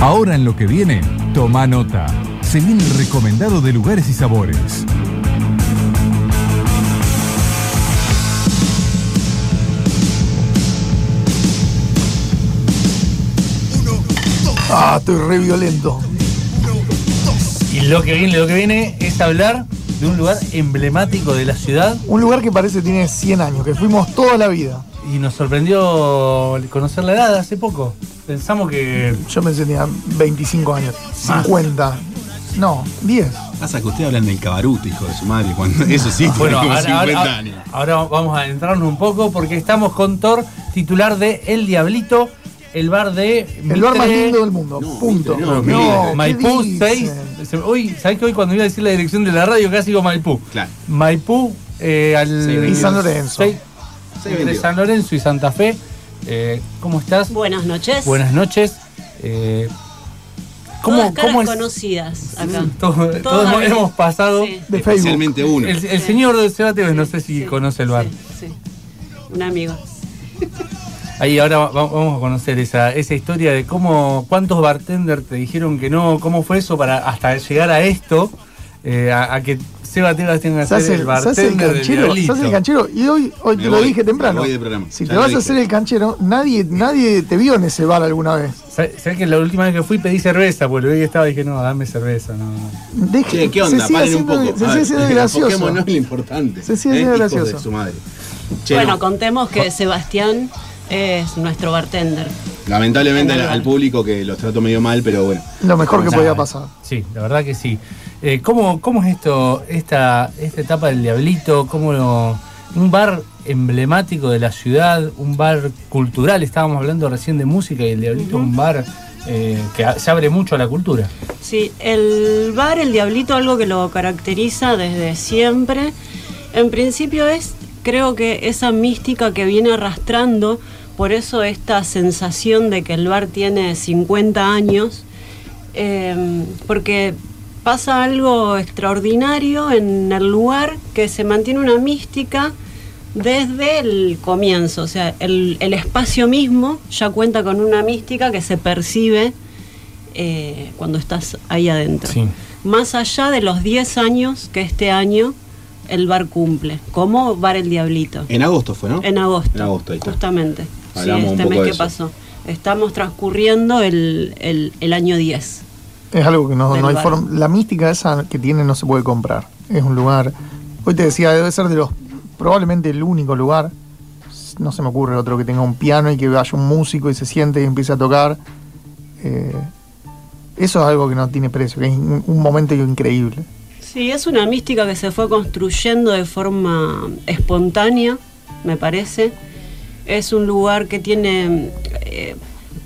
Ahora en lo que viene, toma nota. Se viene el recomendado de lugares y sabores. Ah, estoy re violento. Y lo que viene, lo que viene es hablar de un lugar emblemático de la ciudad Un lugar que parece tiene 100 años, que fuimos toda la vida. y nos sorprendió conocer la edad hace poco. Pensamos que Yo pensé que tenía 25 años, Más. 50. No, 10. Pasa que usted hablan del cabaruto, hijo de su madre, cuando eso sí, tiene Bueno, como ahora, 50 ahora- años. ahora vamos a entrarnos un poco porque estamos con Thor, titular de El Diablito, el bar de El bar más lindo del mundo. No, punto. Mitre, no, ¿qué Maipú dicen? 6. Hoy, ¿sabés que hoy cuando iba a decir la dirección de la radio casi digo Maipú? Claro. Maipú eh, al Y San Lorenzo. seis- Seis entre veintidós. San Lorenzo y Santa Fe. Eh, ¿Cómo estás? Buenas noches. Buenas noches. Eh, ¿Cómo, Todas caras cómo es? conocidas acá. Todos, hemos pasado. Sí. De Facebook. Especialmente uno. El, el Sí. señor de Sebate, no sé si Sí, conoce el bar. Sí, sí. Un amigo. Ahí ahora va- vamos a conocer esa, esa historia de cómo, cuántos bartenders te dijeron que no, cómo fue eso para hasta llegar a esto, eh, a, a que Seba Tebas tenga que ser el bartender hace el del canchero, hace el canchero. Y hoy, hoy Me te lo dije temprano. me voy del programa. Si Ya te vas a hacer el canchero, nadie, nadie te vio en ese bar alguna vez. ¿Sabes que la última vez que fui pedí cerveza? Porque hoy estaba y dije, no, dame cerveza. No. Deje- Che, ¿qué onda? Se sigue Paren un poco. se sigue ver, siendo gracioso. en lo importante. Se sigue ¿eh? siendo gracioso. de su madre. Che, bueno, no. contemos que Sebastián es nuestro bartender. Lamentablemente En al, público que los trato medio mal, pero bueno. Lo mejor que Nada, podía pasar. Sí, la verdad que sí. Eh, ¿cómo, ¿Cómo es esto, esta, esta etapa del Diablito? ¿Cómo lo- un bar emblemático de la ciudad, un bar cultural, estábamos hablando recién de música y el Diablito un bar eh, que se abre mucho a la cultura. Sí, el bar, el Diablito, algo que lo caracteriza desde siempre. En principio es, creo que esa mística que viene arrastrando, por eso esta sensación de que el bar tiene 50 años, eh, porque pasa algo extraordinario en el lugar que se mantiene una mística desde el comienzo, o sea, el, el espacio mismo ya cuenta con una mística que se percibe eh, cuando estás ahí adentro. Sí. Más allá de los 10 años que este año el bar cumple, como Bar El Diablito. En agosto fue, ¿no? En agosto. En agosto, ahí está. Justamente. Hablamos sí, un este poco mes que pasó. Estamos transcurriendo el, el- el año 10. Es algo que no, no hay forma. La mística esa que tiene no se puede comprar. Es un lugar. Hoy te decía, debe ser de los. Probablemente el único lugar. No se me ocurre otro que tenga un piano y que vaya un músico y se siente y empiece a tocar. Eh, eso es algo que no tiene precio, que es un, un momento increíble. Sí, es una mística que se fue construyendo de forma espontánea, me parece. Es un lugar que tiene, eh,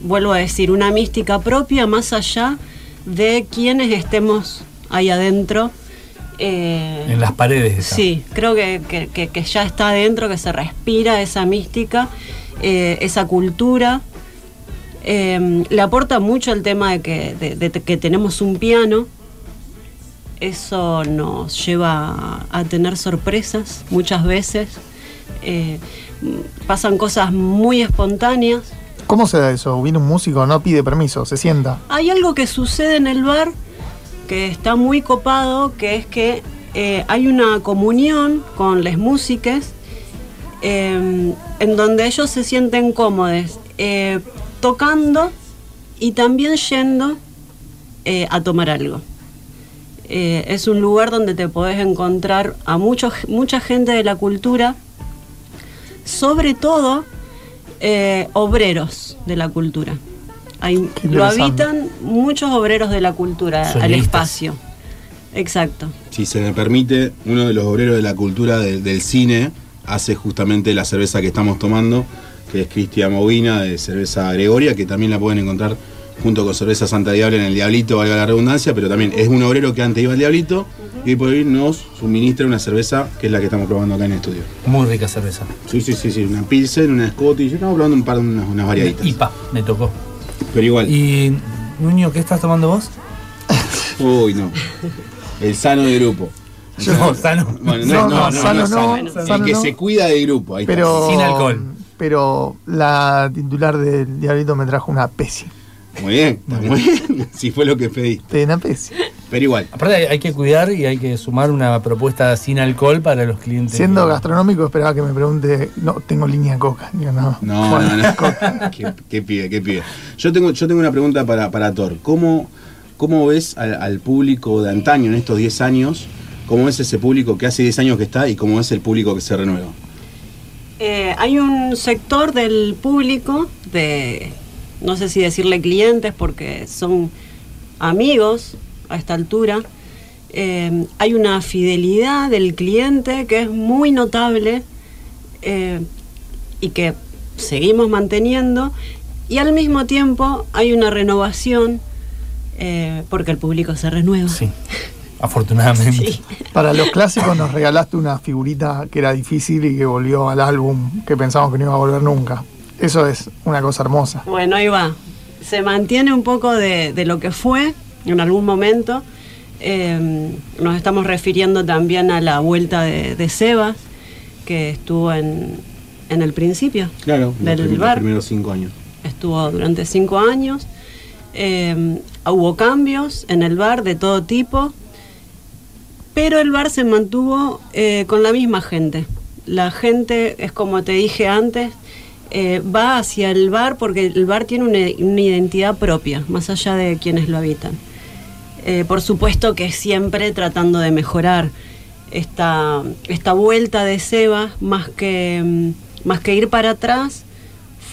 vuelvo a decir, una mística propia más allá de quienes estemos ahí adentro. Eh, En las paredes. Sí, creo que, que- ya está adentro, que se respira esa mística, eh, esa cultura. Eh, le aporta mucho el tema de que, de- de que tenemos un piano. Eso nos lleva a, tener sorpresas muchas veces. Eh, pasan cosas muy espontáneas. ¿Cómo se da eso? Viene un músico, no pide permiso, se sienta. Hay algo que sucede en el bar que está muy copado, que es que eh, hay una comunión con las músicas eh, en donde ellos se sienten cómodos eh, tocando y también yendo eh, a tomar algo. Es un lugar donde te podés encontrar a mucho, mucha gente de la cultura, sobre todo eh, obreros de la cultura. Hay- lo habitan muchos obreros de la cultura al espacio. Exacto. Si se me permite, uno de los obreros de la cultura de- del cine hace justamente la cerveza que estamos tomando, que es Cristian Movina de cerveza Gregoria, que también la pueden encontrar junto con cerveza Santa Diablo en el Diablito, valga la redundancia, pero también es un obrero que antes iba al Diablito y hoy por hoy nos suministra una cerveza que es la que estamos probando acá en el estudio. Muy rica cerveza. Sí, sí, sí, sí, una Pilsen, una Scottish, estamos probando un par de unas, unas variaditas. IPA, me tocó. Pero igual, Y, Nuño, ¿qué estás tomando vos? uy, no. El sano del grupo. No, sano. Bueno, No, no, no, no, no, sano no, no, sano. El que se cuida del grupo, ahí está. Pero, Sin alcohol. Pero la titular del Diablito me trajo una Pepsi. Muy bien, está muy bien. Si fue lo que pedí. Penapesia. Pero igual. Aparte hay, que cuidar y hay que sumar una propuesta sin alcohol para los clientes. Siendo que- gastronómico, esperaba que me pregunte, no, tengo línea de coca. Digo, no. No, Bueno, no, no. ¿Qué, qué pide, qué pide? Yo tengo, yo tengo una pregunta para, para Thor. ¿Cómo, cómo ves al, al público de antaño en estos 10 años? ¿Cómo ves ese público que hace 10 años que está y cómo ves el público que se renueva? Eh, hay un sector del público, de no sé si decirle clientes, porque son amigos a esta altura. Eh, hay una fidelidad del cliente que es muy notable eh, y que seguimos manteniendo. Y al mismo tiempo hay una renovación eh, porque el público se renueva. Sí, afortunadamente. Sí. Para los clásicos nos regalaste una figurita que era difícil y que volvió al álbum que pensamos que no iba a volver nunca. Eso es una cosa hermosa. Bueno, ahí va. Se mantiene un poco de, de lo que fue en algún momento. Eh, nos estamos refiriendo también a la vuelta de, de Sebas, que estuvo en, en el principio Claro, del los, prim- los bar. primeros 5 años. Estuvo durante cinco años. Eh, hubo cambios en el bar de todo tipo, pero el bar se mantuvo eh, con la misma gente. La gente, es como te dije antes, eh, va hacia el bar porque el bar tiene una, identidad propia, más allá de quienes lo habitan. Eh, por supuesto que siempre tratando de mejorar esta, esta vuelta de Seba, más que, mm, más que ir para atrás,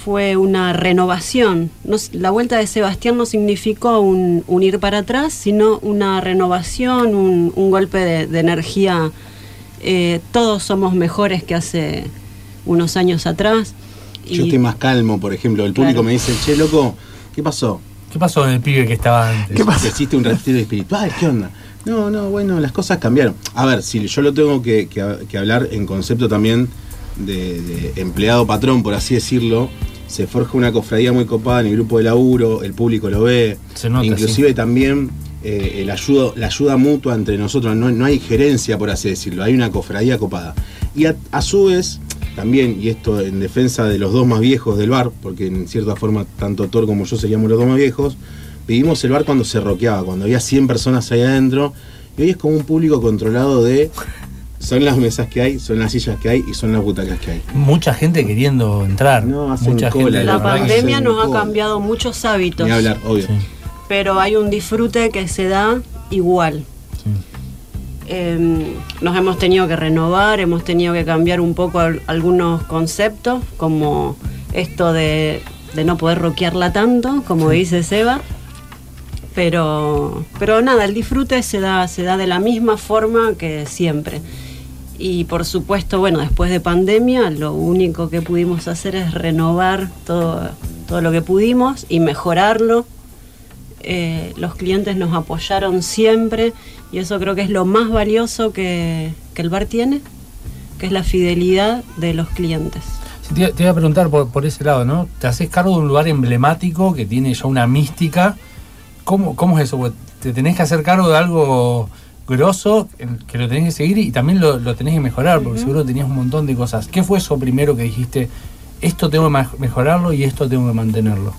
fue una renovación. La vuelta de Sebastián no significó un, un ir para atrás, sino una renovación, un, un golpe de, de energía. Eh, todos somos mejores que hace unos años atrás. Yo estoy más calmo, por ejemplo. El público Claro. me dice, che, loco, ¿qué pasó? ¿Qué pasó con el pibe que estaba antes? ¿Qué pasa? Existe un retiro espiritual, ¿qué onda? No, no, bueno, las cosas cambiaron. A ver, si yo lo tengo que, que- que hablar en concepto también de, de empleado patrón, por así decirlo, se forja una cofradía muy copada en el grupo de laburo, el público lo ve, Se nota, inclusive también eh, el ayudo, la ayuda mutua entre nosotros, no, no hay gerencia, por así decirlo, hay una cofradía copada. Y a, a su vez, también, y esto en defensa de los dos más viejos del bar, porque en cierta forma tanto Thor como yo seríamos los dos más viejos, vivimos el bar cuando se roqueaba, cuando había 100 personas ahí adentro, y hoy es como un público controlado de... Son las mesas que hay, son las sillas que hay y son las butacas que hay. Mucha gente queriendo entrar. No, hacen Mucha cola, gente. la pandemia nos ha cambiado muchos hábitos, Ni hablar, obvio. Sí, pero hay un disfrute que se da igual. sí. Eh, nos hemos tenido que renovar, hemos tenido que cambiar un poco al- algunos conceptos, como esto de, de no poder roquearla tanto, como dice Seba. Pero, pero nada, el disfrute se da, se da de la misma forma que siempre. Y por supuesto, bueno, después de pandemia, lo único que pudimos hacer es renovar todo, todo lo que pudimos y mejorarlo. Eh, los clientes nos apoyaron siempre y eso creo que es lo más valioso que, que el bar tiene, que es la fidelidad de los clientes. Sí, te, te iba a preguntar por, por ese lado, ¿no? Te haces cargo de un lugar emblemático que tiene ya una mística. ¿Cómo, cómo es eso? Te tenés que hacer cargo de algo grosso que lo tenés que seguir y también lo, lo tenés que mejorar, porque seguro tenías un montón de cosas. ¿Qué fue eso primero que dijiste? Esto tengo que mejorarlo y esto tengo que mantenerlo.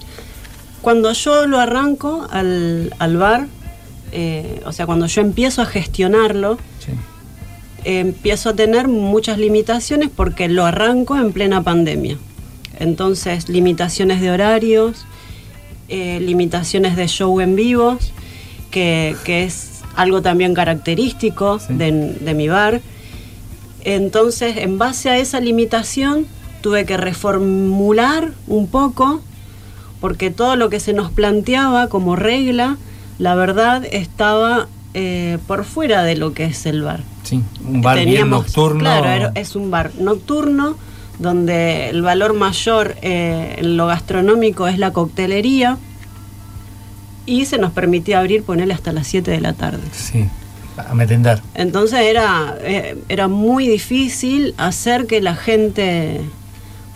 Cuando yo lo arranco al, al bar, eh, o sea, cuando yo empiezo a gestionarlo, Sí. eh, empiezo a tener muchas limitaciones porque lo arranco en plena pandemia. Entonces, limitaciones de horarios, eh, limitaciones de show en vivos, que, que es algo también característico Sí. de, de mi bar. Entonces, en base a esa limitación, tuve que reformular un poco, porque todo lo que se nos planteaba como regla, la verdad estaba eh, por fuera de lo que es el bar. Sí, un bar bien nocturno. Claro, es un bar nocturno donde el valor mayor eh, en lo gastronómico es la coctelería y se nos permitía abrir, ponerle hasta las 7 de la tarde. Sí, a merendar. Entonces era, eh, era muy difícil hacer que la gente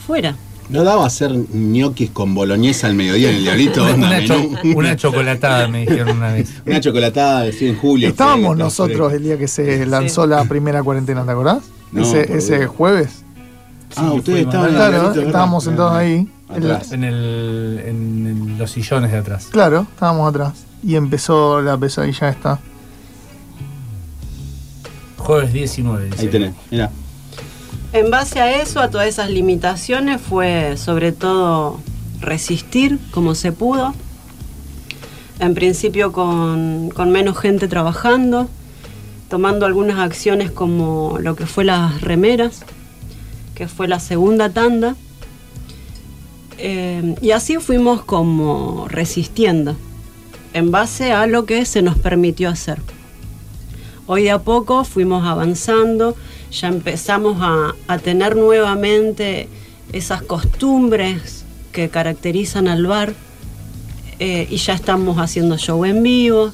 fuera. ¿No daba hacer ñoquis con boloñesa al mediodía en el Diablito? Una, cho- menú. una chocolatada, me dijeron una vez. Una chocolatada de 100 julio. Estábamos nosotros el día que se lanzó la primera cuarentena, ¿te acordás? No, ese jueves. Ah, Sí, ustedes estaban en Claro, Diablito, estábamos sentados ahí Atrás. En, el, en los sillones de atrás. Claro, estábamos atrás. Y empezó la pesadilla esta. Jueves 19. dice. Ahí tenés, mira. En base a eso, a todas esas limitaciones, fue sobre todo resistir como se pudo. En principio con, menos gente trabajando, tomando algunas acciones como lo que fue las remeras, que fue la segunda tanda. Eh, y así fuimos como resistiendo, en base a lo que se nos permitió hacer. Hoy de a poco fuimos avanzando, ya empezamos a, tener nuevamente esas costumbres que caracterizan al bar eh, y ya estamos haciendo show en vivo.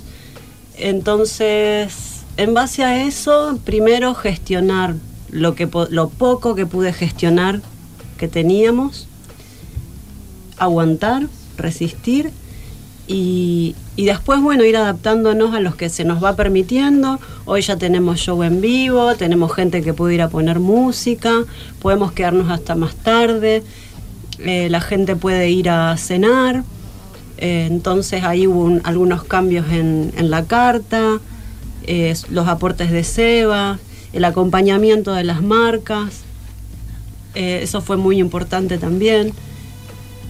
Entonces, en base a eso, primero gestionar lo, que, lo poco que pude gestionar que teníamos, aguantar, resistir y, después, bueno, ir adaptándonos a los que se nos va permitiendo. Hoy ya tenemos show en vivo, tenemos gente que puede ir a poner música, podemos quedarnos hasta más tarde, eh, la gente puede ir a cenar. eh, entonces ahí hubo un- algunos cambios en, en la carta, eh, los aportes de Seba, el acompañamiento de las marcas. eso fue muy importante también.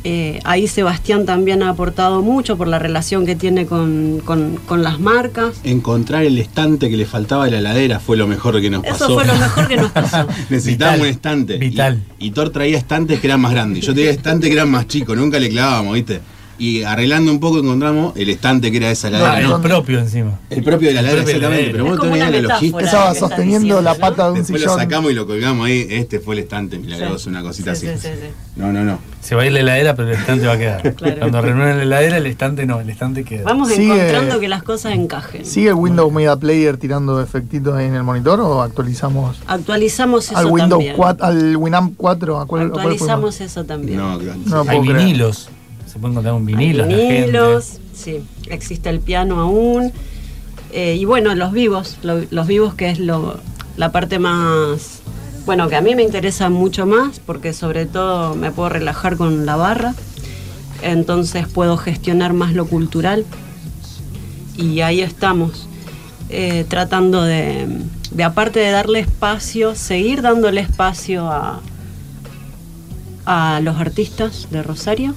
Eh, ahí Sebastián también ha aportado mucho por la relación que tiene con, con- con las marcas. Encontrar el estante que le faltaba de la heladera fue lo mejor que nos Eso pasó. fue lo mejor que nos pasó. Necesitábamos Vital. un estante. Vital. Y, y Thor traía estantes que eran más grandes. Yo tenía estantes que eran más chicos, nunca le clavábamos, ¿viste? Y arreglando un poco encontramos el estante que era de esa heladera. el ¿no? propio encima. El propio de la heladera, El propio de la exactamente. Pero vos tenés la logística. Estaba sosteniendo diciendo, la ¿no? pata de un Después lo sillón. sacamos y lo colgamos ahí. Este fue el estante milagroso, Sí. una cosita Sí, así. sí, sí, sí. No, no, no. Se va a ir la heladera, pero el estante va a quedar. Claro. Cuando renueven la heladera, el estante no, el estante queda. Vamos Sigue- encontrando que las cosas encajen. ¿Sigue el Windows Media Player tirando efectitos ahí en el monitor o actualizamos Actualizamos eso al Windows también. 4, al Winamp 4? ¿A cuál- a cuál Actualizamos eso también. No, claro. No, Hay vinilos. Se puede encontrar un vinilo. vinilos, sí, existe el piano aún. Eh, y bueno, los vivos, lo- los vivos que es lo, la parte más, bueno, que a mí me interesa mucho más, porque sobre todo me puedo relajar con la barra, entonces puedo gestionar más lo cultural. Y ahí estamos, eh, tratando de, de, aparte de darle espacio, seguir dándole espacio a, a los artistas de Rosario.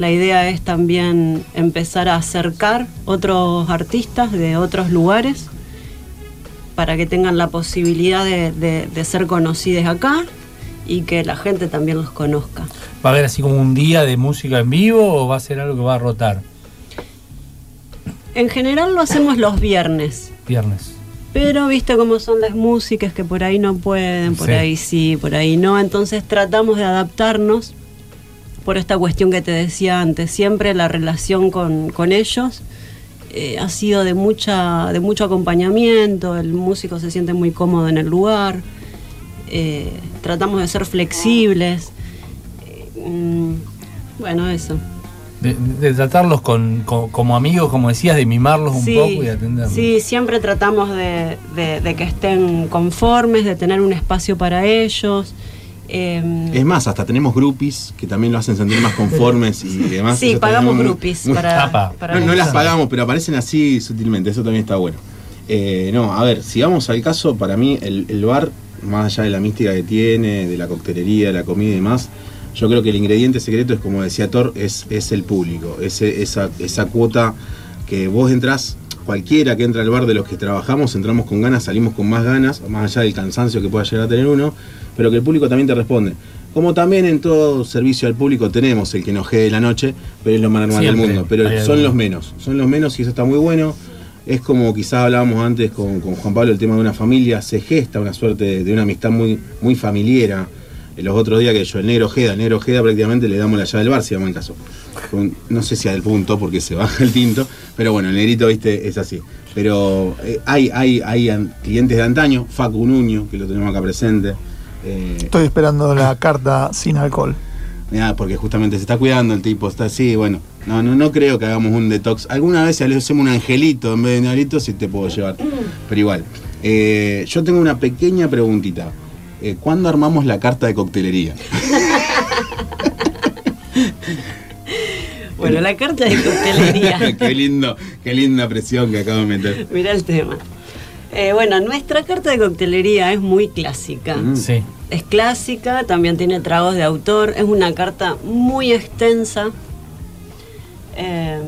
La idea es también empezar a acercar otros artistas de otros lugares para que tengan la posibilidad de, de- de ser conocidos acá y que la gente también los conozca. ¿Va a haber así como un día de música en vivo o va a ser algo que va a rotar? En general lo hacemos los viernes, Viernes. pero viste cómo son las músicas que por ahí no pueden, por Sí. ahí sí, por ahí no, entonces tratamos de adaptarnos por esta cuestión que te decía antes, siempre la relación con, con ellos eh, ha sido de mucha de mucho acompañamiento, el músico se siente muy cómodo en el lugar, eh, tratamos de ser flexibles, eh, mm, bueno eso. De, de tratarlos con, con- como amigos, como decías, de mimarlos un Sí, poco y atenderlos. Sí, siempre tratamos de, de- de que estén conformes, de tener un espacio para ellos. Eh, Es más, hasta tenemos groupies que también lo hacen sentir más conformes y demás. sí, Eso pagamos muy- groupies muy- para, no, no las pagamos, pero aparecen así sutilmente, eso también está bueno. Eh, no, a ver, si vamos al caso, para mí el, el bar, más allá de la mística que tiene, de la coctelería, de la comida y demás, yo creo que el ingrediente secreto es, como decía Thor, es, es el público, ese- esa, esa cuota que vos entrás, cualquiera que entra al bar de los que trabajamos, entramos con ganas, salimos con más ganas, más allá del cansancio que pueda llegar a tener uno, pero que el público también te responde. Como también en todo servicio al público tenemos el que nos de la noche, pero es lo más normal del mundo. Pero hay son los menos, son los menos y eso está muy bueno. Es como quizás hablábamos antes con, con Juan Pablo el tema de una familia, se gesta una suerte de, de una amistad muy, muy familiera. Eh, Los otros días que yo, el negro Ojeda, el negro Ojeda prácticamente le damos la llave del bar, si vamos en caso. Con- no sé si al punto porque se baja el tinto, pero bueno, el negrito, viste, es así. Pero eh, hay, hay, hay clientes de antaño, Facu Nuño, que lo tenemos acá presente. eh, Estoy esperando la carta sin alcohol. Mirá, porque justamente se está cuidando el tipo, está así, bueno. No, no, no creo que hagamos un detox. Alguna vez le hacemos un angelito en vez de un angelito, si te puedo llevar. Pero igual. Eh, yo tengo una pequeña preguntita. Eh, ¿Cuándo armamos la carta de coctelería? Bueno, la carta de coctelería. qué lindo, qué linda presión que acabo de meter. Mira el tema. Eh, bueno, nuestra carta de coctelería es muy clásica. Mm. Sí. Es clásica, también tiene tragos de autor, es una carta muy extensa. Eh,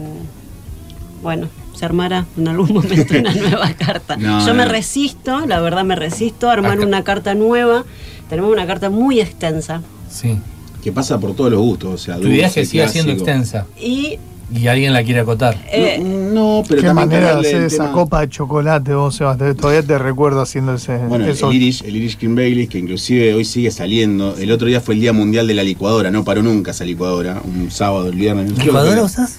bueno, se armará en algún momento una nueva carta. No, Yo me resisto, la verdad me resisto a armar Acá. una carta nueva. Tenemos una carta muy extensa. Sí. Que pasa por todos los gustos, o sea, Tu idea es que siga siendo extensa Y y alguien la quiere acotar. eh, No, no, pero Qué manera de hacer esa tema. copa de chocolate vos, Sebastián. Todavía te recuerdo haciendo ese. Bueno, eso. el Irish, el Irish Cream Baileys, que inclusive hoy sigue saliendo. El otro día fue el Día Mundial de la Licuadora, no paró nunca esa licuadora. Un sábado, el viernes. ¿Licuadora usás?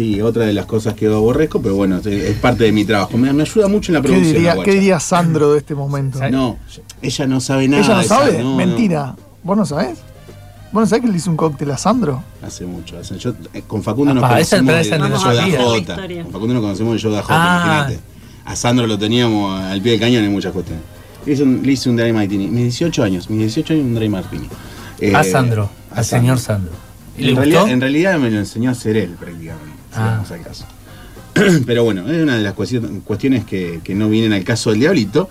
Sí, otra de las cosas que aborrezco, pero bueno, es- parte de mi trabajo. Me, me ayuda mucho en la ¿Qué producción. diría, la guacha. ¿Qué diría Sandro de este momento? No, ella no sabe nada. ¿Ella no esa- sabe? no, no. Mentira. ¿Vos no sabés? ¿Vos no sabés que le hizo un cóctel a Sandro? Hace mucho. hace- yo, eh, con Facundo nos Apá, esa conocemos es de, Yoda J. Con Facundo nos conocemos de Yoda J, Ah. imagínate. A Sandro lo teníamos al pie del cañón en muchas cuestiones. Le hice un, le hice un dry martini. Mis 18 años, mis 18 años un dry martini. Eh, a Sandro, a al señor Sandro. ¿Y le en, gustó? realidad, en realidad me lo enseñó a hacer él prácticamente, Ah. Pero bueno, es una de las cuestion- cuestiones que, que no vienen al caso del diablito.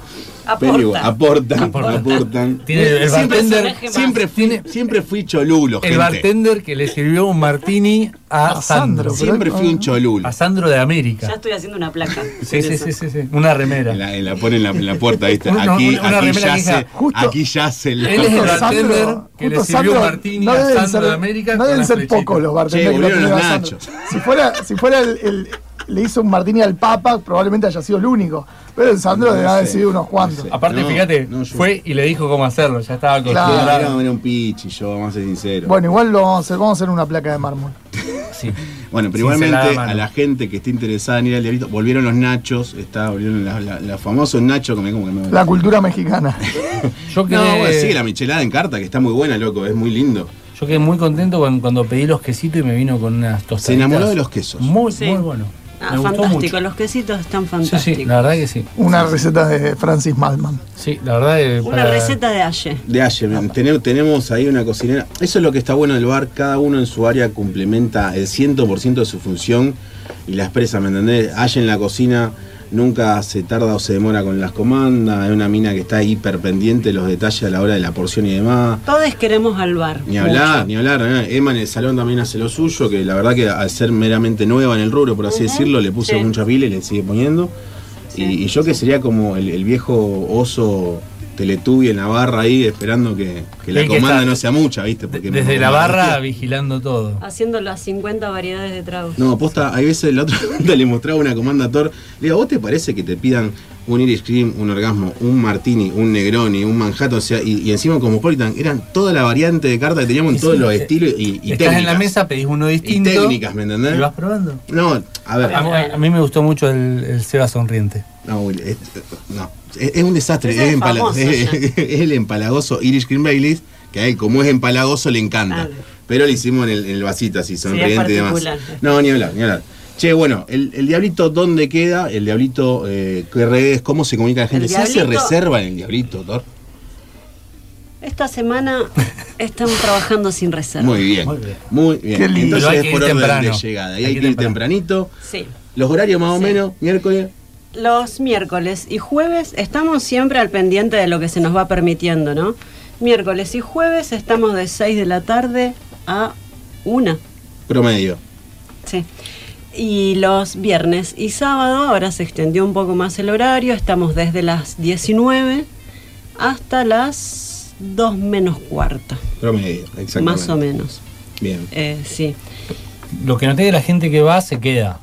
Aporta. Pero igual, aportan, Aporta. aportan. Tiene el siempre, bartender- siempre, fui, siempre fui cholulo, El gente. bartender que le sirvió un martini a, A Sandro. Sandro, Siempre fui un cholulo. A Sandro de ya América. estoy haciendo una placa. Sí, sí, sí, sí, sí. Una remera. En la, en la pone en la, en la puerta, ¿viste? Una- Aquí, una aquí remera que yace, justo- aquí yace el. Él es el bartender Sandro- que le justo sirvió un Sandro, martini no a Sandro ser- de América No deben ser pocos los Che, bartenders que los nachos. Si fuera, si fuera el, el- le hizo un martini al Papa, probablemente haya sido el único. Pero el Sandro No debe haber sido unos no cuantos. sé. Aparte, No, fíjate, no, yo- fue y le dijo cómo hacerlo. Ya estaba Claro. acostumbrado. Era, era un pichi, yo, vamos a ser sinceros. Bueno, igual lo vamos a hacer, vamos a hacer una placa de mármol. Sí. Bueno, pero igualmente a la gente que esté interesada en ir al diablito, volvieron los nachos, está, volvieron la- la- los famosos nachos, como, como que me- La cultura mexicana. Yo quedé, No, bueno, sí, la michelada en carta, que está muy buena, loco, es muy lindo. yo quedé muy contento cuando, cuando pedí los quesitos y me vino con unas tostaditas. Se enamoró de los quesos. Muy, Sí. muy bueno. Ah, me gustó fantástico, mucho. los quesitos están Sí, fantásticos. sí, la verdad que sí. Una receta de Francis Malman. Sí, la verdad que Una para- receta de Aye. De Aye, tenemos, tenemos ahí una cocinera. Eso es lo que está bueno del bar. Cada uno en su área complementa el 100% de su función y la expresa, ¿me entendés? Aye en la cocina nunca se tarda o se demora con las comandas. Es una mina que está hiper pendiente de los detalles a la hora de la porción y demás. Todos queremos al bar. Ni hablar, mucho. ni hablar. ¿eh? Emma en el salón también hace lo suyo, que la verdad que al ser meramente nueva en el rubro, por así decirlo, le puso sí. mucha pila y le sigue poniendo. Sí. Y, y yo que sería como el, el viejo oso Teletubi en la barra ahí esperando que, que la que comanda no sea mucha, ¿viste? Porque Desde la barra vigilando todo. Haciendo las 50 variedades de tragos. No, posta, hay veces la otra le mostraba una comanda a Thor. Le digo, ¿vos te parece que te pidan un Irish Cream, un orgasmo, un Martini, un Negroni, un Manhattan? O sea, y, y encima Cosmopolitan, eran toda la variante de carta que teníamos en todos sí, los estilos y, y Estás técnicas. en la mesa, pedís uno distinto. Y técnicas, ¿me entendés? Y vas probando. No, a ver. A, a- a mí me gustó mucho el, el Seba sonriente. No, es, no, es, es un desastre. Es, es empala- famoso es- ya. es el empalagoso Irish Cream Baileys, que a él, como es empalagoso, le encanta. Claro. Pero lo hicimos en el, en el vasito, así, sonriente y demás. No, ni hablar, ni hablar. Che, bueno, el, el Diablito, ¿dónde queda? El Diablito, eh, ¿qué redes? ¿Cómo se comunica la gente? El ¿Se hace reserva en el Diablito, Thor? Esta semana estamos trabajando sin reserva. Muy bien. Muy bien. Muy bien. Qué lindo. Entonces es que por orden temprano. de llegada. Y Hay hay que ir ir tempranito. Sí. Los horarios más o Sí. menos, miércoles. Los miércoles y jueves estamos siempre al pendiente de lo que se nos va permitiendo, ¿no? Miércoles y jueves estamos de 6 de la tarde a 1. Promedio. Sí. Y los viernes y sábado, ahora se extendió un poco más el horario, estamos desde las 19 hasta las 2 menos cuarto, Promedio, exactamente. más o menos. Bien. Eh, sí. Lo que noté que la gente que va se queda.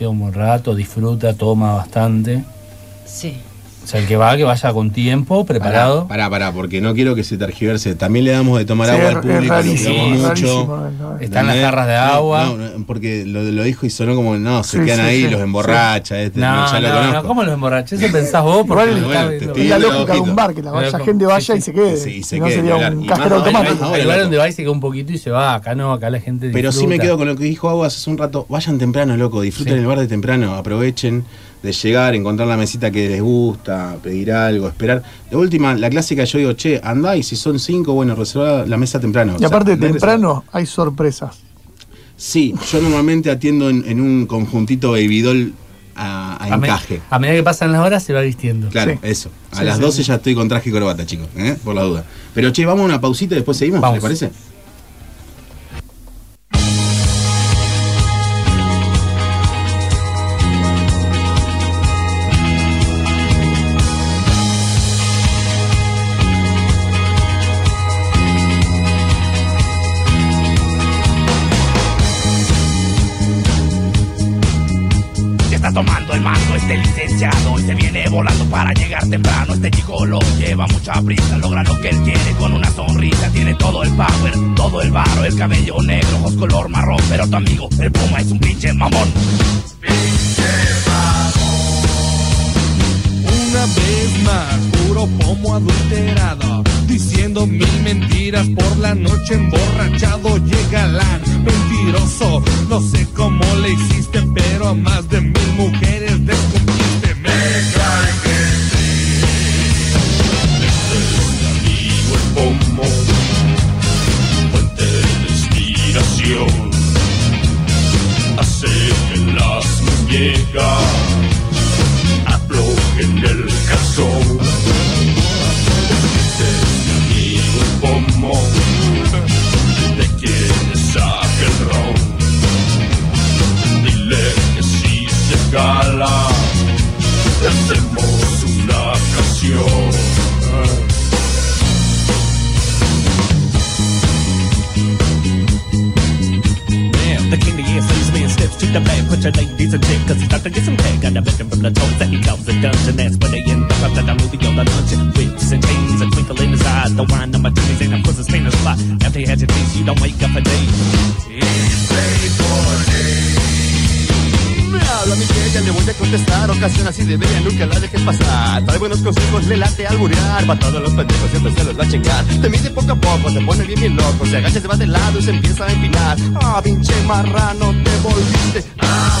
Queda un buen rato, disfruta, toma bastante. Sí. O sea, el que va, que vaya con tiempo, preparado. Pará, pará, porque no quiero que se tergiverse. También le damos de tomar Sí, agua al público, es lo rarísimo, es mucho. no, Están las jarras de agua. No, no, porque lo, lo dijo y sonó como, no, se Sí, quedan sí, ahí, sí, los emborracha, este, No, no, ya lo no, conozco. no, ¿cómo los emborrachas? Eso pensás vos porque Igual lo bueno, estás te viendo. estoy Es la lógica de un bar, que la vaya gente vaya sí, y se quede. sí, y se no quede, sería un ahora, automático. lugares loco. donde va y se queda un poquito y se va. Acá no, acá la gente Pero sí me quedo con lo que dijo Aguas hace un rato. Vayan temprano, loco, disfruten el bar de temprano, aprovechen. De llegar, encontrar la mesita que les gusta, pedir algo, esperar. De última, la clásica yo digo, che, andá y si son cinco, bueno, reserva la mesa temprano. Y aparte, temprano hay sorpresas. Sí, yo normalmente atiendo en, un conjuntito baby a, encaje. a medida que pasan las horas se va vistiendo. Claro, eso. A las 12 ya estoy con traje y corbata, chicos, ¿eh? por la duda. Pero che, vamos a una pausita y después seguimos, ¿les parece? Mucha logra lo que él quiere con una sonrisa. Tiene todo el power, todo el barro, el cabello negro, ojos color marrón. Pero tu amigo, el puma, es un pinche mamón. Pinche mamón. Una vez más, puro pomo adulterado. Diciendo mil mentiras por la noche emborrachado. Llega la mentiroso. No sé cómo le hiciste, pero a más de mil mujeres descubiertas como Ocasión así de bella, nunca la dejes pasar. Trae buenos consejos, le late al burear. Pa' todos los pendejos siempre se los va a chingar. Te mide poco a poco, se pone bien bien loco. Se agacha, se va de lado y se empieza a empinar. Ah, pinche marrano, te volviste a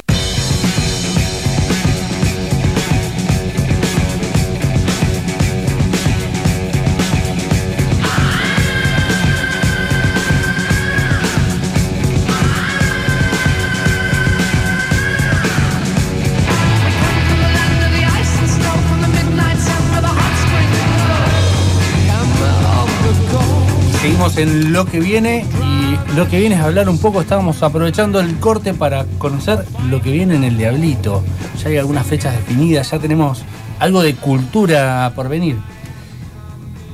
En lo que viene lo que viene es hablar un poco, estábamos aprovechando el corte para conocer lo que viene en el Diablito. Ya hay algunas fechas definidas, ya tenemos algo de cultura por venir.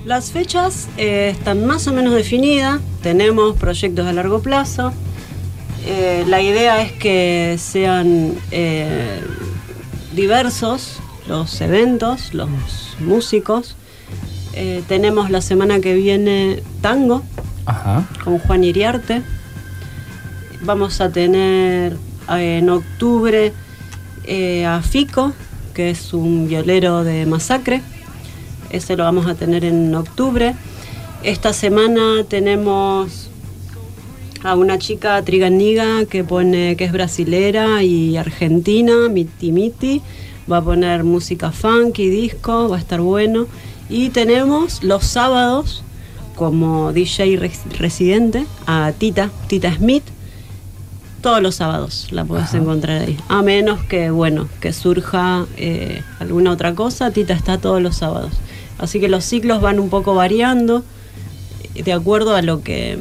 Las fechas eh, están más o menos definidas, tenemos proyectos a largo plazo. Eh, la idea es que sean eh, diversos los eventos, los músicos. Tenemos la semana que viene tango, con Juan Iriarte. Vamos a tener eh, en octubre eh, a Fico, que es un violero de masacre. Ese lo vamos a tener en octubre. Esta semana tenemos a una chica triganiga que pone que es brasilera y argentina, Miti Miti. Va a poner música funk y disco, va a estar bueno. Y tenemos los sábados como DJ residente a Tita, Tita Smith, todos los sábados la puedes encontrar ahí. A menos que, bueno, que surja eh, alguna otra cosa, Tita está todos los sábados. Así que los ciclos van un poco variando eh, de acuerdo a lo que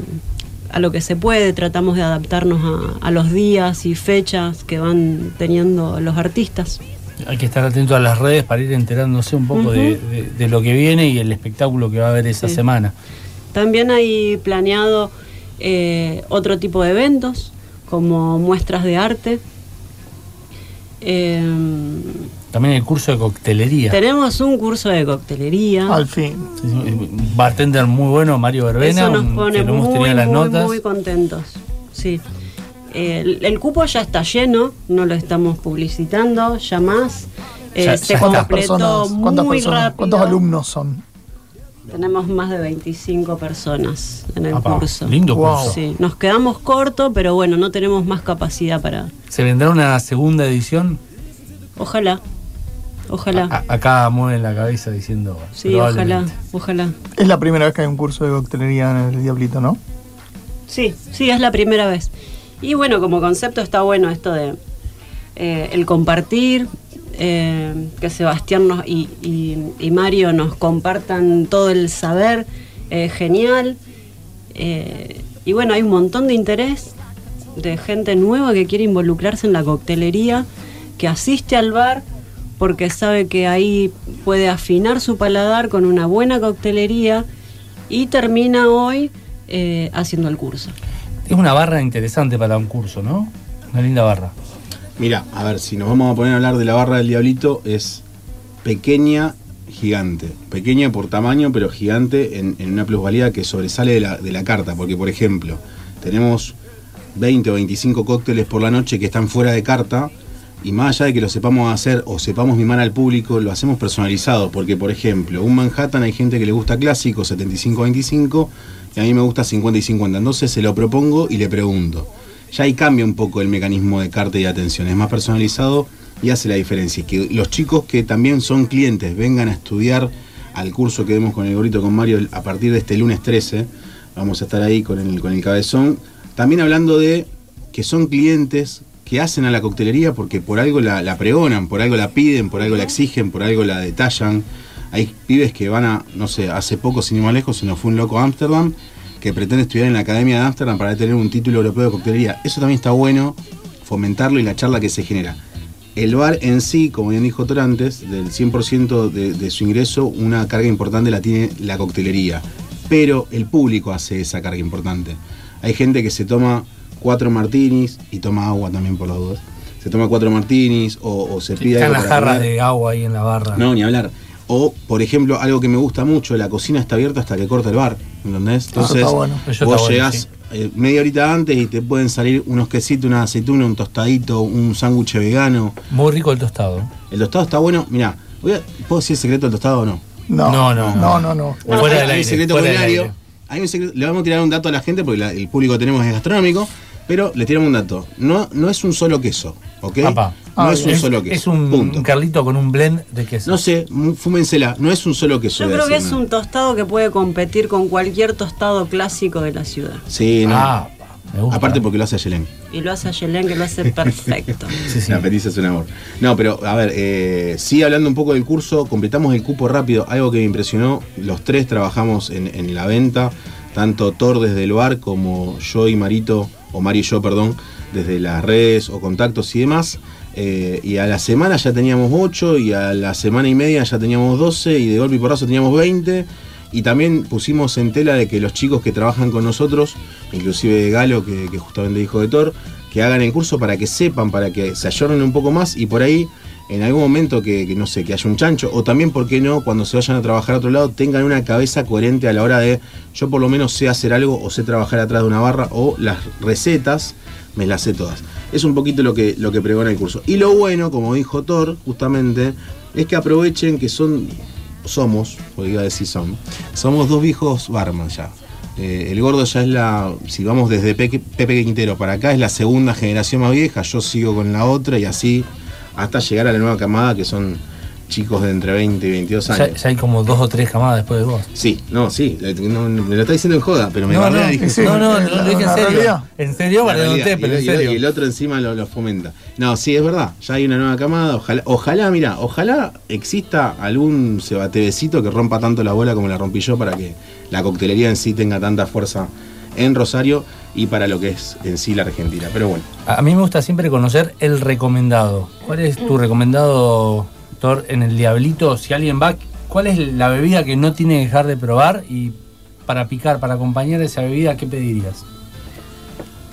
a lo que se puede, tratamos de adaptarnos a, los días y fechas que van teniendo los artistas. Hay que estar atento a las redes para ir enterándose un poco de, lo que viene y el espectáculo que va a haber esa semana. También hay planeado eh, otro tipo de eventos, como muestras de arte. Eh, También el curso de coctelería. tenemos un curso de coctelería. Al fin. Bartender muy bueno, Mario Verbena, Eso nos un- pone que lo hemos muy, tenido en las muy, notas. muy contentos. Sí. El, el cupo ya está lleno, no lo estamos publicitando, ya más. Eh, Ya- se ya está. ¿Cuántas completó personas? ¿Cuántas muy personas? rápido. ¿Cuántos alumnos son? Tenemos más de 25 personas en el curso. Lindo Wow. curso. Sí, nos quedamos cortos, pero bueno, no tenemos más capacidad para. ¿Se vendrá una segunda edición? Ojalá, ojalá. A- acá mueven la cabeza diciendo. sí, ojalá, ojalá. Es la primera vez que hay un curso de coctelería en el Diablito, ¿no? Sí, sí, es la primera vez. Y bueno, como concepto está bueno esto de eh, el compartir, eh, que Sebastián nos- y, Mario nos compartan todo el saber, genial. Eh, y bueno, hay un montón de interés de gente nueva que quiere involucrarse en la coctelería, que asiste al bar porque sabe que ahí puede afinar su paladar con una buena coctelería y termina hoy haciendo el curso. Es una barra interesante para un curso, ¿no? Una linda barra. Mira, a ver, si nos vamos a poner a hablar de la barra del diablito, es pequeña, gigante. Pequeña por tamaño, pero gigante en, una plusvalía que sobresale de la carta. Porque, por ejemplo, tenemos 20 o 25 cócteles por la noche que están fuera de carta. Y más allá de que lo sepamos hacer o sepamos mimar al público, lo hacemos personalizado. Porque, por ejemplo, un Manhattan hay gente que le gusta clásico, 75-25, y a mí me gusta 50 y 50. Entonces se lo propongo y le pregunto. Ya ahí cambia un poco el mecanismo de carta y atención. Es más personalizado y hace la diferencia. Que los chicos que también son clientes vengan a estudiar al curso que vemos con el gorrito con Mario a partir de este lunes 13. Vamos a estar ahí con el, con el cabezón. También hablando de que son clientes que hacen a la coctelería porque por algo la, la pregonan, por algo la piden, por algo la exigen, por algo la detallan. Hay pibes que van a, no sé, hace poco, sin ir más lejos, se nos fue un loco a Ámsterdam que pretende estudiar en la Academia de Ámsterdam para tener un título europeo de coctelería. Eso también está bueno, fomentarlo y la charla que se genera. El bar en sí, como bien dijo Tor antes, del 100% de, de su ingreso, una carga importante la tiene la coctelería. Pero el público hace esa carga importante. Hay gente que se toma cuatro martinis y toma agua también por las dudas. Se toma cuatro martinis o, o se pide Están las jarras de agua ahí en la barra. No, ni hablar. O, por ejemplo, algo que me gusta mucho, la cocina está abierta hasta que corta el bar, ¿entendés? Entonces, está bueno. Vos bueno, llegás sí. eh, media horita antes y te pueden salir unos quesitos, una aceituna, un tostadito, un sándwich vegano. Muy rico el tostado. El tostado está bueno. Mirá, voy a- ¿puedo decir el secreto del tostado o no? No, No, no, no, no. no. Bueno, Fuera hay, del hay aire, un secreto fuera del culinario. aire. Hay un secreto- le vamos a tirar un dato a la gente porque la- el público que tenemos es gastronómico, pero le tiramos un dato. No, no es un solo queso, ¿ok? Papá. No Ah, es un solo queso. Es un, punto. un carlito con un blend de queso. No sé, fúmensela. No es un solo queso. Yo creo que es no. un tostado que puede competir con cualquier tostado clásico de la ciudad. Sí, no. Ah. Aparte porque lo hace Yelén. Y lo hace Ayelén, que lo hace perfecto. Sí, sí. La petiza es un amor. No, pero a ver, eh, sí hablando un poco del curso, completamos el cupo rápido. Algo que me impresionó, los tres trabajamos en, en la venta, tanto Thor desde el bar como yo y Marito, o Mari y yo, perdón, desde las redes o contactos y demás. Eh, y a la semana ya teníamos 8 y a la semana y media ya teníamos 12 y de golpe y porrazo teníamos 20. Y también pusimos en tela de que los chicos que trabajan con nosotros, inclusive Galo, que, justamente dijo de Thor, que hagan el curso para que sepan, para que se ayornen un poco más y por ahí en algún momento que, que no sé, que haya un chancho, o también, ¿por qué no?, cuando se vayan a trabajar a otro lado, tengan una cabeza coherente a la hora de, yo por lo menos sé hacer algo, o sé trabajar atrás de una barra, o las recetas me las sé todas. Es un poquito lo que, lo que pregona el curso. Y lo bueno, como dijo Thor, justamente, es que aprovechen que son, somos, porque iba a decir son, somos dos viejos barman ya. Eh, el gordo ya es la, si vamos desde Pepe Quintero para acá, es la segunda generación más vieja, yo sigo con la otra y así hasta llegar a la nueva camada que son chicos de entre 20 y 22 Ya, años. ya hay como dos o tres camadas después de vos. Sí, no, sí, le- no, me lo está diciendo en joda, pero me No, no, dije, sí, no, no, no, lo dije en serio. En serio, para realidad, pero y, en serio. y el otro encima lo, lo fomenta. No, sí, es verdad, ya hay una nueva camada. Ojalá, ojalá mira, ojalá exista algún cebatebecito que rompa tanto la bola como la rompí yo para que la coctelería en sí tenga tanta fuerza en Rosario y para lo que es en sí la Argentina. Pero bueno, A mí me gusta siempre conocer el recomendado. ¿Cuál es tu recomendado, En el Diablito? Si alguien va, ¿cuál es la bebida que no tiene que dejar de probar? Y para picar, para acompañar esa bebida, ¿qué pedirías?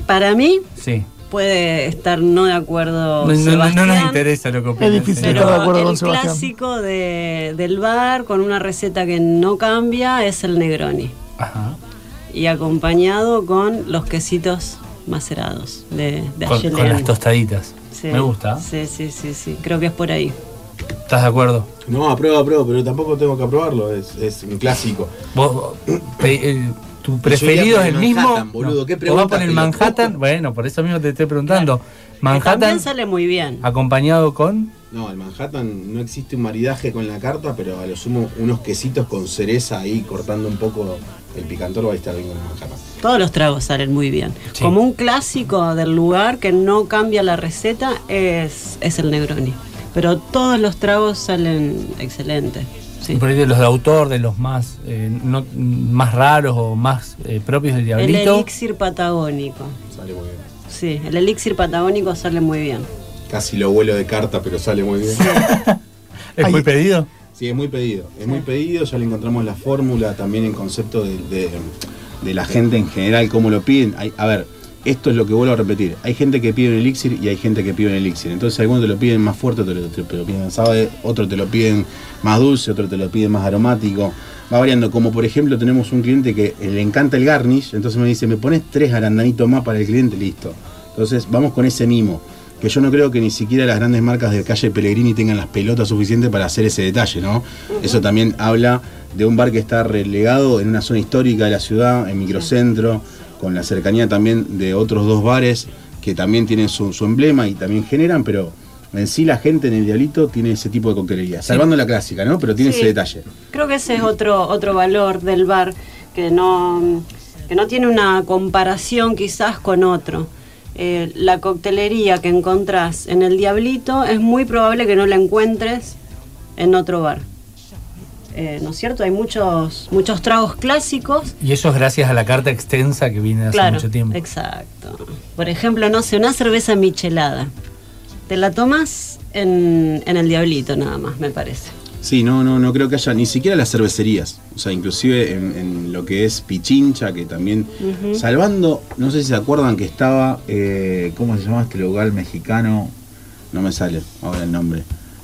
para mí Sí. puede estar no de acuerdo. No, no- no- no Sebastián, nos interesa lo que opinas. Es difícil sí. estar de Pero acuerdo con el Sebastián. clásico de- del bar con una receta que no cambia es el Negroni. Ajá. Y acompañado con los quesitos macerados de, de Con, las tostaditas. Sí. Me gusta. Sí, sí, sí, sí. Creo que es por ahí. ¿Estás de acuerdo? No, apruebo, apruebo, pero tampoco tengo que aprobarlo, es, es un clásico. Vos, eh, ¿Tu preferido es el mismo? Manhattan, boludo, ¿qué ¿O pregunta, va por el? Manhattan? Bueno, por eso mismo te estoy preguntando. Que Manhattan también sale muy bien. acompañado con... No, el Manhattan no existe un maridaje con la carta, pero a lo sumo unos quesitos con cereza ahí cortando un poco el picantor va a estar bien con el Manhattan. Todos los tragos salen muy bien. Sí. Como un clásico del lugar que no cambia la receta es, es el Negroni. Pero todos los tragos salen excelentes. Sí. Por ahí de los de autor, de los más eh, no- más raros o más eh, propios del El diablito. elixir patagónico. Sale muy bien. Sí, el elixir patagónico sale muy bien. Casi lo vuelo de carta, pero sale muy bien. ¿Es Ay. muy pedido? Sí, es muy pedido. Es muy pedido, ya le encontramos la fórmula, también el concepto de, de- de la gente en general, cómo lo piden. Hay- a ver, esto es lo que vuelvo a repetir. Hay gente que pide un elixir y hay gente que pide un elixir. Entonces algunos te lo piden más fuerte, otros te, lo- te lo piden suave, otros te lo piden más dulce, otros te lo piden más aromático. Va variando, como por ejemplo tenemos un cliente que le encanta el garnish, entonces me dice, me pones tres arandanitos más para el cliente, listo. Entonces vamos con ese mimo que yo no creo que ni siquiera las grandes marcas de calle Pellegrini tengan las pelotas suficientes para hacer ese detalle, ¿no? Eso también habla de un bar que está relegado en una zona histórica de la ciudad, en microcentro, con la cercanía también de otros dos bares que también tienen su, su emblema y también generan, pero en sí la gente en el Diablito tiene ese tipo de coctelería, salvando la clásica, ¿no? Pero tiene Sí. ese detalle. Creo que ese es otro, otro valor del bar que no, que no tiene una comparación quizás con otro. Eh, la coctelería que encontrás en el Diablito es muy probable que no la encuentres en otro bar. Eh, ¿No es cierto? Hay muchos, muchos tragos clásicos. Y eso es gracias a la carta extensa que viene hace Claro, mucho tiempo. exacto. Por ejemplo, no sé, una cerveza michelada. Te la tomas en, en el Diablito nada más, me parece. Sí, no, no, no creo que haya ni siquiera las cervecerías. O sea, inclusive en, en lo que es Pichincha, que también. Salvando, no sé si se acuerdan que estaba. eh, ¿Cómo se llama este lugar mexicano? No me sale ahora el nombre.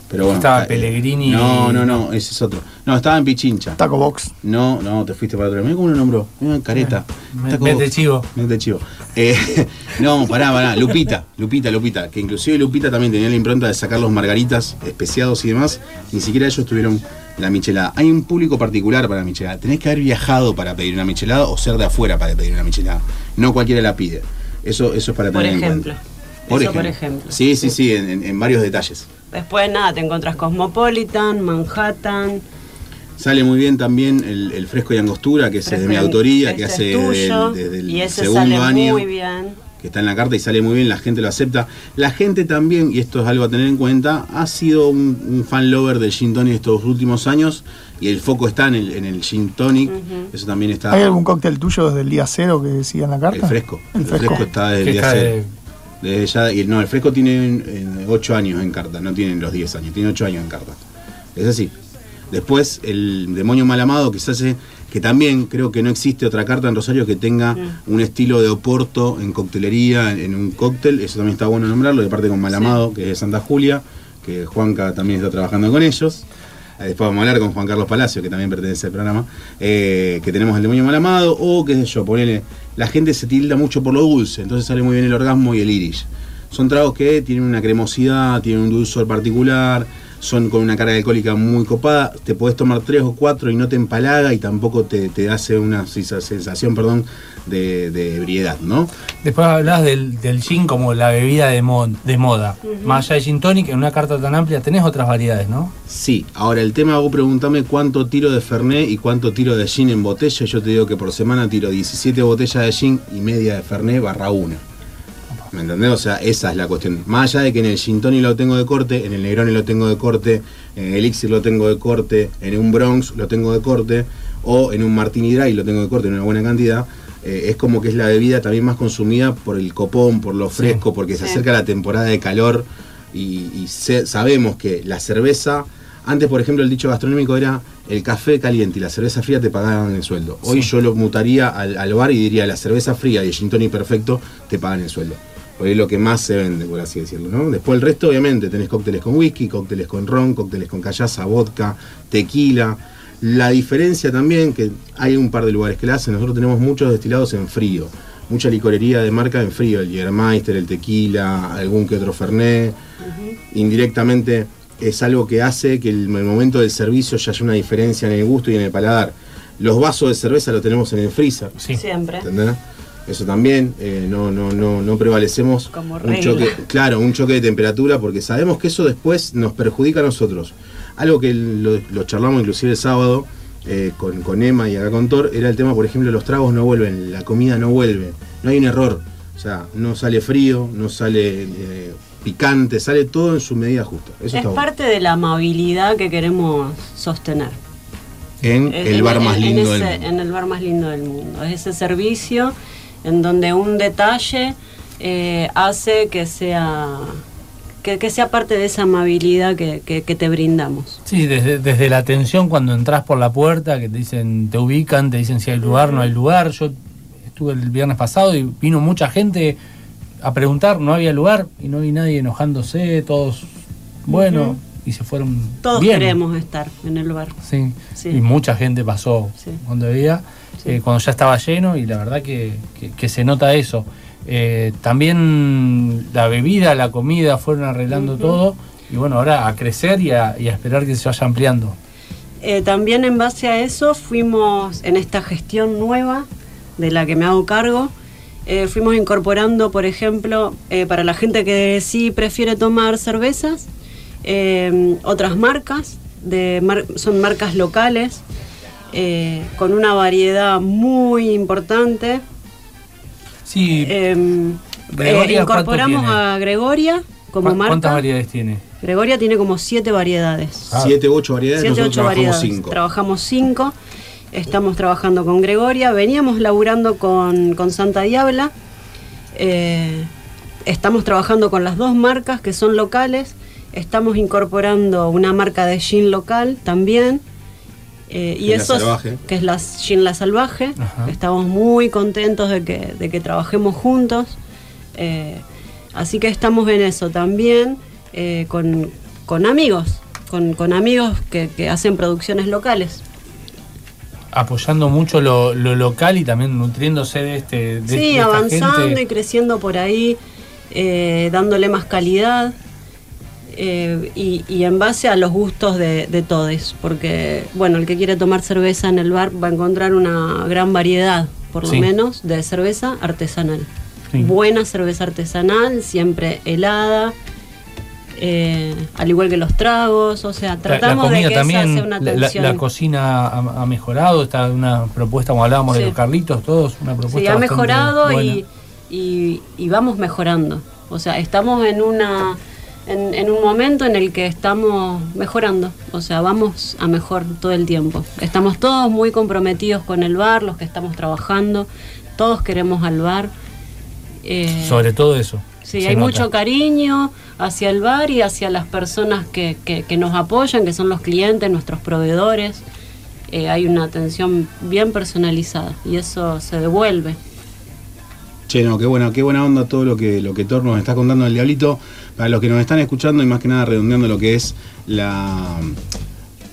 Pero bueno. Estaba eh, Pellegrini. No, no, no, ese es otro. No, estaba en Pichincha. Taco Box. No, no, te fuiste para otro. Mira cómo lo nombró. Mira, careta. Me- Taco Mete Box. chivo. Mete chivo. Eh, no, pará, pará. Lupita, Lupita, Lupita. Que inclusive Lupita también tenía la impronta de sacar los margaritas especiados y demás. Ni siquiera ellos tuvieron la michelada. Hay un público particular para la michelada. Tenés que haber viajado para pedir una michelada o ser de afuera para pedir una michelada. No cualquiera la pide. Eso, eso es para Por tener en ejemplo. cuenta. Eso por ejemplo. Sí, sí, sí, en varios detalles. Después nada, te encuentras Cosmopolitan, Manhattan. Sale muy bien también el, el fresco y angostura, que ese es de mi Fresco autoría, que hace tuyo, desde el y ese segundo sale año. muy bien. que está en la carta y sale muy bien, la gente lo acepta. La gente también, y esto es algo a tener en cuenta, ha sido un, un fan lover del gin tonic estos últimos años y el foco está en el, en el gin tonic. Eso también está. ¿Hay algún cóctel tuyo desde el día cero que decía en la carta? El fresco. El fresco. está desde el día está cero. De- Desde ya, y no, el fresco tiene 8 años en carta, no tiene los 10 años, tiene 8 años en carta. Es así. Después, el demonio mal amado, que se hace, que también creo que no existe otra carta en Rosario que tenga un estilo de oporto en coctelería, en, un cóctel, eso también está bueno nombrarlo, de parte con mal amado, que es de Santa Julia, que Juanca también está trabajando con ellos. Eh, Después vamos a hablar con Juan Carlos Palacio, que también pertenece al programa, eh, que tenemos el demonio mal amado, o qué sé yo, ponele, la gente se tilda mucho por lo dulce, entonces sale muy bien el orgasmo y el irish. Son tragos que tienen una cremosidad, tienen un dulzor particular, son con una carga alcohólica muy copada, te podés tomar tres o cuatro y no te empalaga y tampoco te, te hace una sisa- sensación perdón, de, de ebriedad, ¿no? Después hablabas del, del gin como la bebida de, mo- de moda. Más allá de gin tonic, en una carta tan amplia tenés otras variedades, ¿no? Sí, ahora el tema, vos preguntame cuánto tiro de Fernet y cuánto tiro de gin en botella. Yo te digo que por semana tiro 17 botellas de gin y media de Fernet barra una. ¿Me entendés? O sea, esa es la cuestión. Más allá de que en el gin tonic lo tengo de corte, en el Negroni lo tengo de corte, en el Elixir lo tengo de corte, en un Bronx lo tengo de corte, o en un Martini Dry lo tengo de corte en una buena cantidad. eh, es como que es la bebida también más consumida por el copón, por lo fresco, porque se Sí. acerca la temporada de calor y, y se- sabemos que la cerveza Antes, por ejemplo, el dicho gastronómico era el café caliente y la cerveza fría te pagaban el sueldo. Hoy yo lo mutaría al, al bar y diría la cerveza fría y el gin tonic perfecto te pagan el sueldo. Hoy es lo que más se vende, por así decirlo, ¿no? Después el resto, obviamente, tenés cócteles con whisky, cócteles con ron, cócteles con callaza, vodka, tequila. La diferencia también, que hay un par de lugares que la hacen, nosotros tenemos muchos destilados en frío. Mucha licorería de marca en frío, el Jägermeister, el tequila, algún que otro Fernet. Indirectamente es algo que hace que el, el momento del servicio ya haya una diferencia en el gusto y en el paladar. Los vasos de cerveza los tenemos en el freezer. Sí. Siempre. ¿Entendés? Eso también, eh, no, no, no, no prevalecemos Como un choque, claro, un choque de temperatura, porque sabemos que eso después nos perjudica a nosotros. Algo que lo, lo charlamos inclusive el sábado eh, con, con Emma y acá con Thor, era el tema, por ejemplo, los tragos no vuelven, la comida no vuelve, no hay un error. O sea, no sale frío, no sale eh, picante, sale todo en su medida justa. Eso Es bueno. parte de la amabilidad que queremos sostener. En En- el bar en- más en lindo ese- del mundo. En el bar más lindo del mundo. Es ese servicio en donde un detalle eh, hace que sea que, que sea parte de esa amabilidad que, que- que te brindamos. Sí, desde, desde la atención cuando entras por la puerta, que te dicen, te ubican, te dicen si hay lugar, no hay lugar. Yo estuve el viernes pasado y vino mucha gente a preguntar, no había lugar y no vi nadie enojándose, todos, bueno, y se fueron Todos bien. queremos estar en el bar. Sí. Sí. y mucha gente pasó Sí. cuando veía, Sí. eh, cuando ya estaba lleno y la verdad que, que- que se nota eso. Eh, también la bebida, la comida fueron arreglando todo y bueno, ahora a crecer y a, y a esperar que se vaya ampliando. Eh, también en base a eso fuimos en esta gestión nueva de la que me hago cargo, eh, fuimos incorporando, por ejemplo, eh, para la gente que sí prefiere tomar cervezas, otras marcas, de mar- son marcas locales, eh, con una variedad muy importante. Sí, Eh, Gregoria, eh, incorporamos a Gregoria como ¿cu- ¿cuántas marca. variedades tiene? Gregoria tiene como siete variedades. Ah. Siete u ocho variedades, Siete, nosotros ocho trabajamos variedades. cinco. Trabajamos cinco. Estamos trabajando con Gregoria. Veníamos laburando con, con Santa Diabla. Eh, estamos trabajando con las dos marcas que son locales. Estamos incorporando una marca de gin local también. Eh, y eso que es la Gin La Salvaje. Ajá. Estamos muy contentos de que, de que trabajemos juntos. Eh, así que estamos en eso también eh, con, con amigos, con, con amigos que, que hacen producciones locales. Apoyando mucho lo, lo local y también nutriéndose de este. De, de sí, esta avanzando gente. y creciendo por ahí, eh, dándole más calidad. Eh, y, y en base a los gustos de, de todos, porque bueno, el que quiere tomar cerveza en el bar va a encontrar una gran variedad, por lo Sí. menos, de cerveza artesanal. Sí. Buena cerveza artesanal, siempre helada, eh, al igual que los tragos, o sea, La- tratamos la comida de que esa también, sea una la- la, atención. la cocina ha, ha mejorado, está una propuesta, como hablábamos de los Carlitos, todos, una propuesta Sí, ha mejorado y, y- y vamos mejorando. O sea, estamos en una en, en un momento en el que estamos mejorando. O sea, vamos a mejor todo el tiempo. Estamos todos muy comprometidos con el bar, los que estamos trabajando. Todos queremos al bar. Eh, Sobre todo eso. Sí, hay nota. mucho cariño hacia el bar y hacia las personas que, que- que nos apoyan, que son los clientes, nuestros proveedores. Eh, hay una atención bien personalizada y eso se devuelve. Che, no, qué buena, qué buena onda todo lo que, lo que Thor nos está contando el Diablito. Para los que nos están escuchando y más que nada redondeando lo que es la,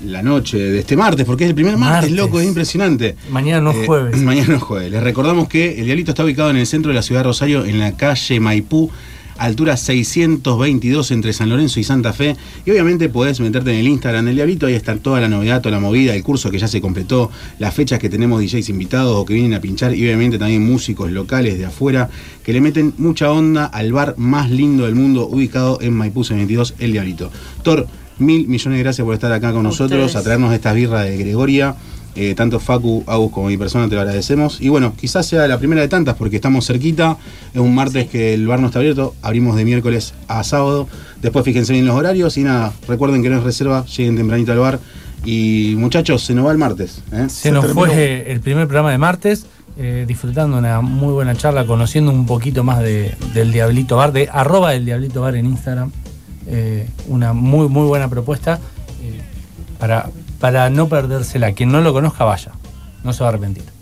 la noche de este martes, porque es el primer martes, Martes. loco, es impresionante. Mañana no es Eh, jueves. Mañana no es jueves. Les recordamos que el Diablito está ubicado en el centro de la ciudad de Rosario, en la calle Maipú, altura 622 entre San Lorenzo y Santa Fe. Y obviamente podés meterte en el Instagram del Diablito, ahí está toda la novedad, toda la movida, el curso que ya se completó, las fechas que tenemos DJs invitados o que vienen a pinchar y obviamente también músicos locales de afuera que le meten mucha onda al bar más lindo del mundo ubicado en Maipú 22, El Diablito. Thor, mil millones de gracias por estar acá con A nosotros, ustedes. a traernos esta birra de Gregoria. Eh, tanto Facu, Agus como mi persona te lo agradecemos. Y bueno, quizás sea la primera de tantas porque estamos cerquita. Es un martes que el bar no está abierto. Abrimos de miércoles a sábado. Después fíjense bien los horarios y nada, recuerden que no es reserva, lleguen tempranito al bar. Y muchachos, se nos va el martes. ¿eh? Se nos terminó. fue el primer programa de martes, eh, disfrutando una muy buena charla, conociendo un poquito más de, del Diablito Bar, de arroba del Diablito Bar en Instagram. Eh, una muy, muy buena propuesta. Eh, para, para no perdérsela. Quien no lo conozca, vaya. No se va a arrepentir.